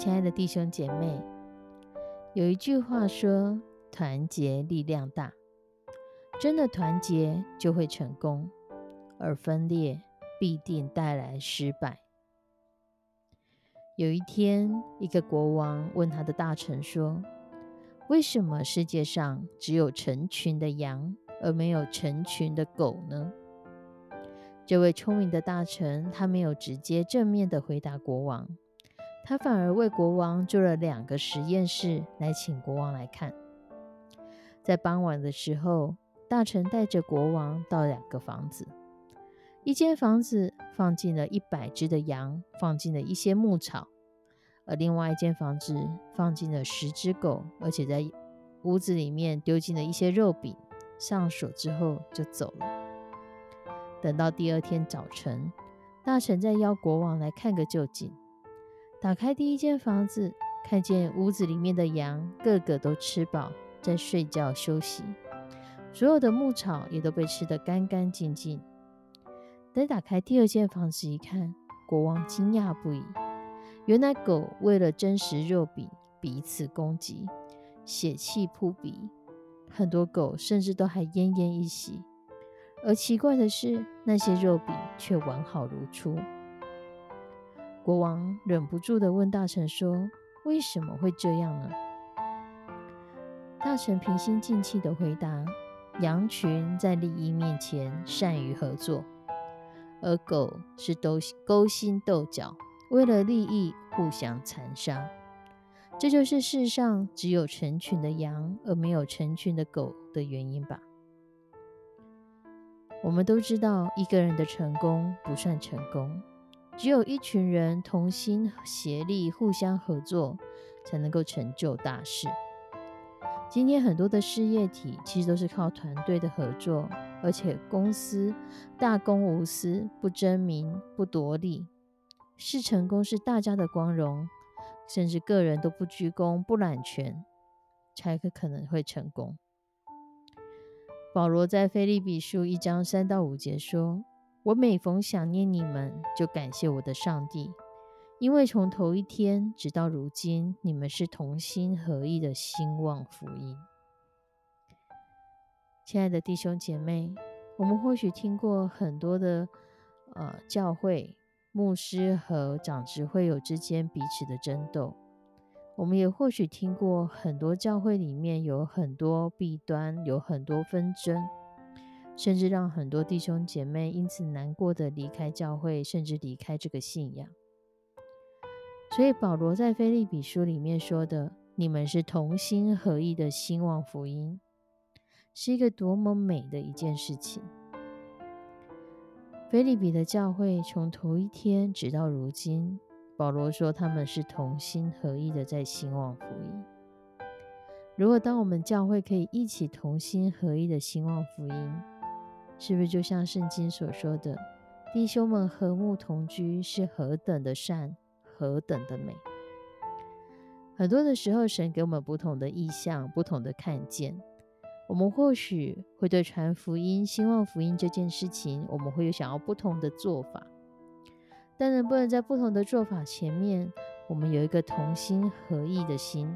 亲爱的弟兄姐妹，有一句话说：“团结力量大。”真的团结就会成功，而分裂必定带来失败。有一天，一个国王问他的大臣说：“为什么世界上只有成群的羊，而没有成群的狗呢？”这位聪明的大臣，他没有直接正面的回答国王。他反而为国王做了两个实验室，来请国王来看。在傍晚的时候，大臣带着国王到两个房子，一间房子放进了一百只的羊，放进了一些牧草；而另外一间房子放进了十只狗，而且在屋子里面丢进了一些肉饼。上锁之后就走了。等到第二天早晨，大臣再邀国王来看个究竟。打开第一间房子，看见屋子里面的羊个个都吃饱，在睡觉休息，所有的牧草也都被吃得干干净净。等打开第二间房子一看，国王惊讶不已，原来狗为了争食肉饼彼此攻击，血气扑鼻，很多狗甚至都还奄奄一息。而奇怪的是，那些肉饼却完好如初。国王忍不住的问大臣说：“为什么会这样呢？”大臣平心静气的回答：“羊群在利益面前善于合作，而狗是都勾心斗角，为了利益互相残杀。这就是世上只有成群的羊而没有成群的狗的原因吧？”我们都知道，一个人的成功不算成功。只有一群人同心协力、互相合作，才能够成就大事。今天很多的事业体其实都是靠团队的合作，而且公司大公无私，不争名、不夺利，是成功是大家的光荣，甚至个人都不居功、不揽权，才可可能会成功。保罗在腓利比书一章三到五节说。我每逢想念你们，就感谢我的上帝，因为从头一天直到如今，你们是同心合意的兴旺福音。亲爱的弟兄姐妹，我们或许听过很多的呃教会牧师和长执会友之间彼此的争斗，我们也或许听过很多教会里面有很多弊端，有很多纷争。甚至让很多弟兄姐妹因此难过的离开教会，甚至离开这个信仰。所以保罗在菲利比书里面说的：“你们是同心合意的兴旺福音”，是一个多么美的一件事情。菲利比的教会从头一天直到如今，保罗说他们是同心合意的在兴旺福音。如果当我们教会可以一起同心合意的兴旺福音，是不是就像圣经所说的，弟兄们和睦同居是何等的善，何等的美？很多的时候，神给我们不同的意象，不同的看见。我们或许会对传福音、兴旺福音这件事情，我们会有想要不同的做法。但能不能在不同的做法前面，我们有一个同心合意的心？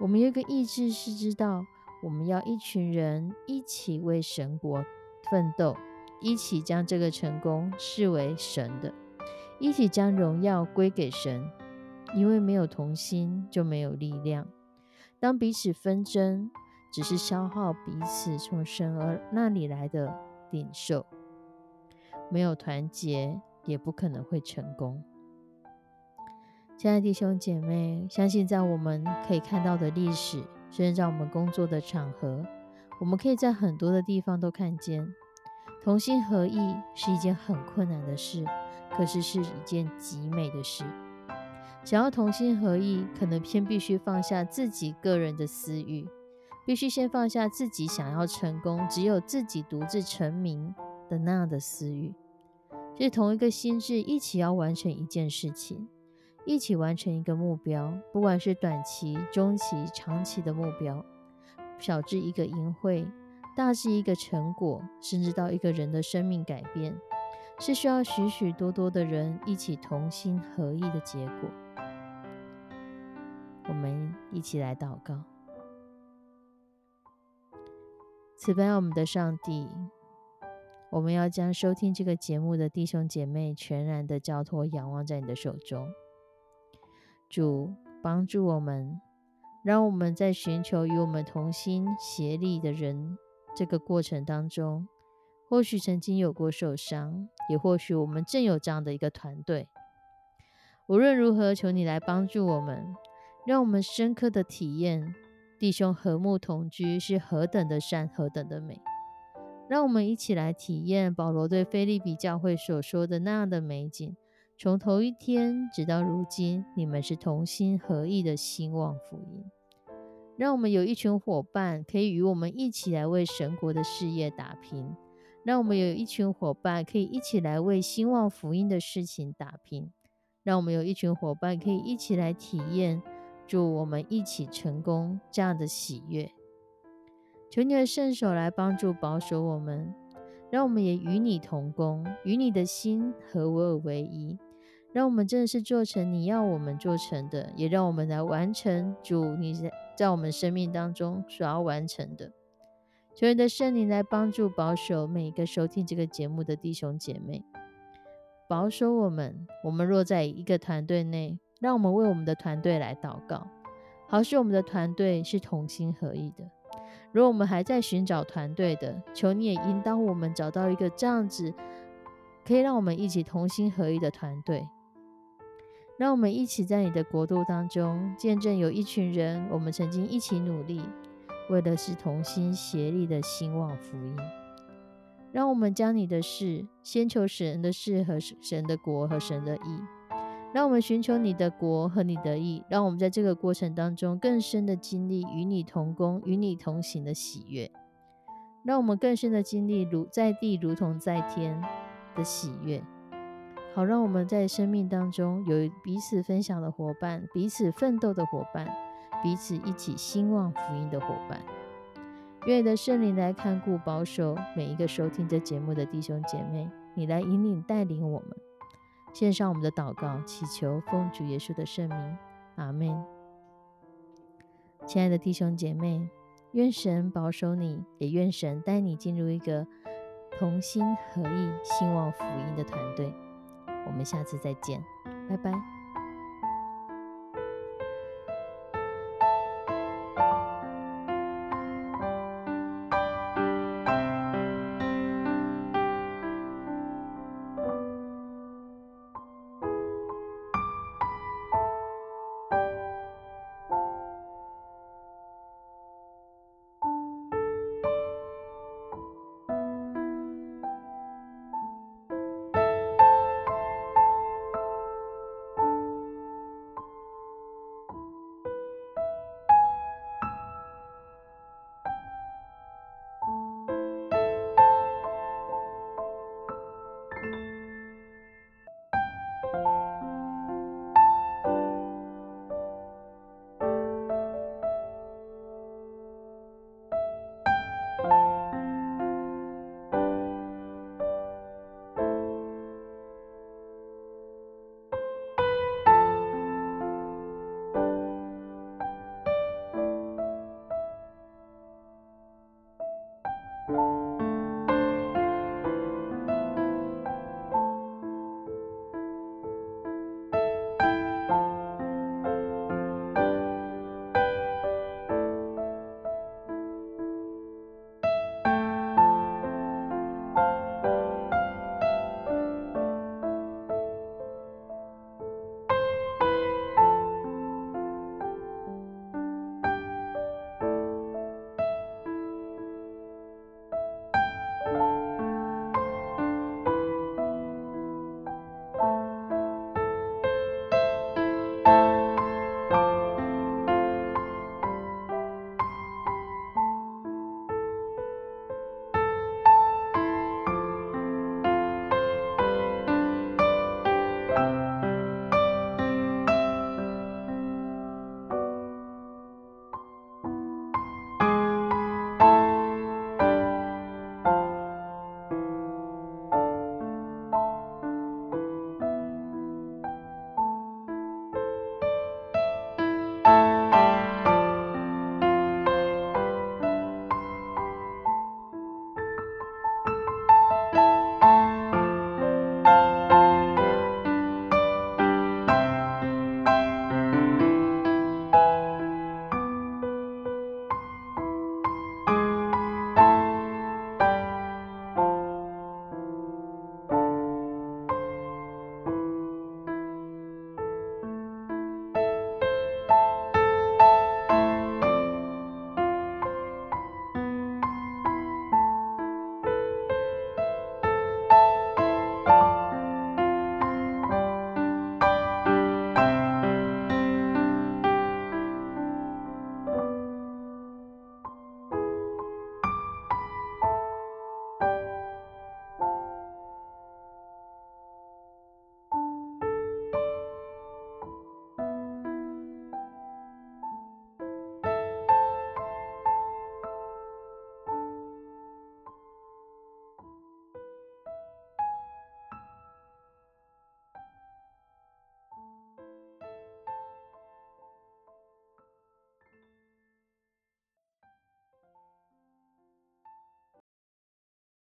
我们有一个意志，是知道我们要一群人一起为神国。奋斗，一起将这个成功视为神的，一起将荣耀归给神，因为没有同心就没有力量。当彼此纷争，只是消耗彼此从神而那里来的领受。没有团结，也不可能会成功。亲爱的弟兄姐妹，相信在我们可以看到的历史，甚至在我们工作的场合，我们可以在很多的地方都看见，同心合意是一件很困难的事，可是是一件极美的事。想要同心合意，可能偏必须放下自己个人的私欲，必须先放下自己想要成功，只有自己独自成名。的那样的私欲，是同一个心智一起要完成一件事情，一起完成一个目标，不管是短期、中期、长期的目标，小至一个淫秽，大至一个成果，甚至到一个人的生命改变，是需要许许多多的人一起同心合意的结果。我们一起来祷告，慈悲我们的上帝。我们要将收听这个节目的弟兄姐妹全然的交托、仰望在你的手中。主帮助我们，让我们在寻求与我们同心协力的人这个过程当中，或许曾经有过受伤，也或许我们正有这样的一个团队。无论如何，求你来帮助我们，让我们深刻的体验弟兄和睦同居是何等的善，何等的美。让我们一起来体验保罗对菲利比教会所说的那样的美景。从头一天直到如今，你们是同心合意的兴旺福音。让我们有一群伙伴可以与我们一起来为神国的事业打拼。让我们有一群伙伴可以一起来为兴旺福音的事情打拼。让我们有一群伙伴可以一起来体验，祝我们一起成功这样的喜悦。求你的圣手来帮助保守我们，让我们也与你同工，与你的心合而为一，让我们真的是做成你要我们做成的，也让我们来完成主你在我们生命当中所要完成的。求你的圣灵来帮助保守每一个收听这个节目的弟兄姐妹，保守我们。我们若在一个团队内，让我们为我们的团队来祷告，好使我们的团队是同心合意的。如果我们还在寻找团队的，求你也引导我们找到一个这样子，可以让我们一起同心合一的团队。让我们一起在你的国度当中见证，有一群人，我们曾经一起努力，为的是同心协力的兴旺福音。让我们将你的事先求神的事和神的国和神的意。让我们寻求你的国和你的意，让我们在这个过程当中更深的经历与你同工、与你同行的喜悦，让我们更深的经历如在地如同在天的喜悦，好让我们在生命当中有彼此分享的伙伴、彼此奋斗的伙伴、彼此一起兴旺福音的伙伴。愿你的圣灵来看顾、保守每一个收听这节目的弟兄姐妹，你来引领、带领我们。献上我们的祷告，祈求奉主耶稣的圣名，阿门。亲爱的弟兄姐妹，愿神保守你，也愿神带你进入一个同心合意、兴旺福音的团队。我们下次再见，拜拜。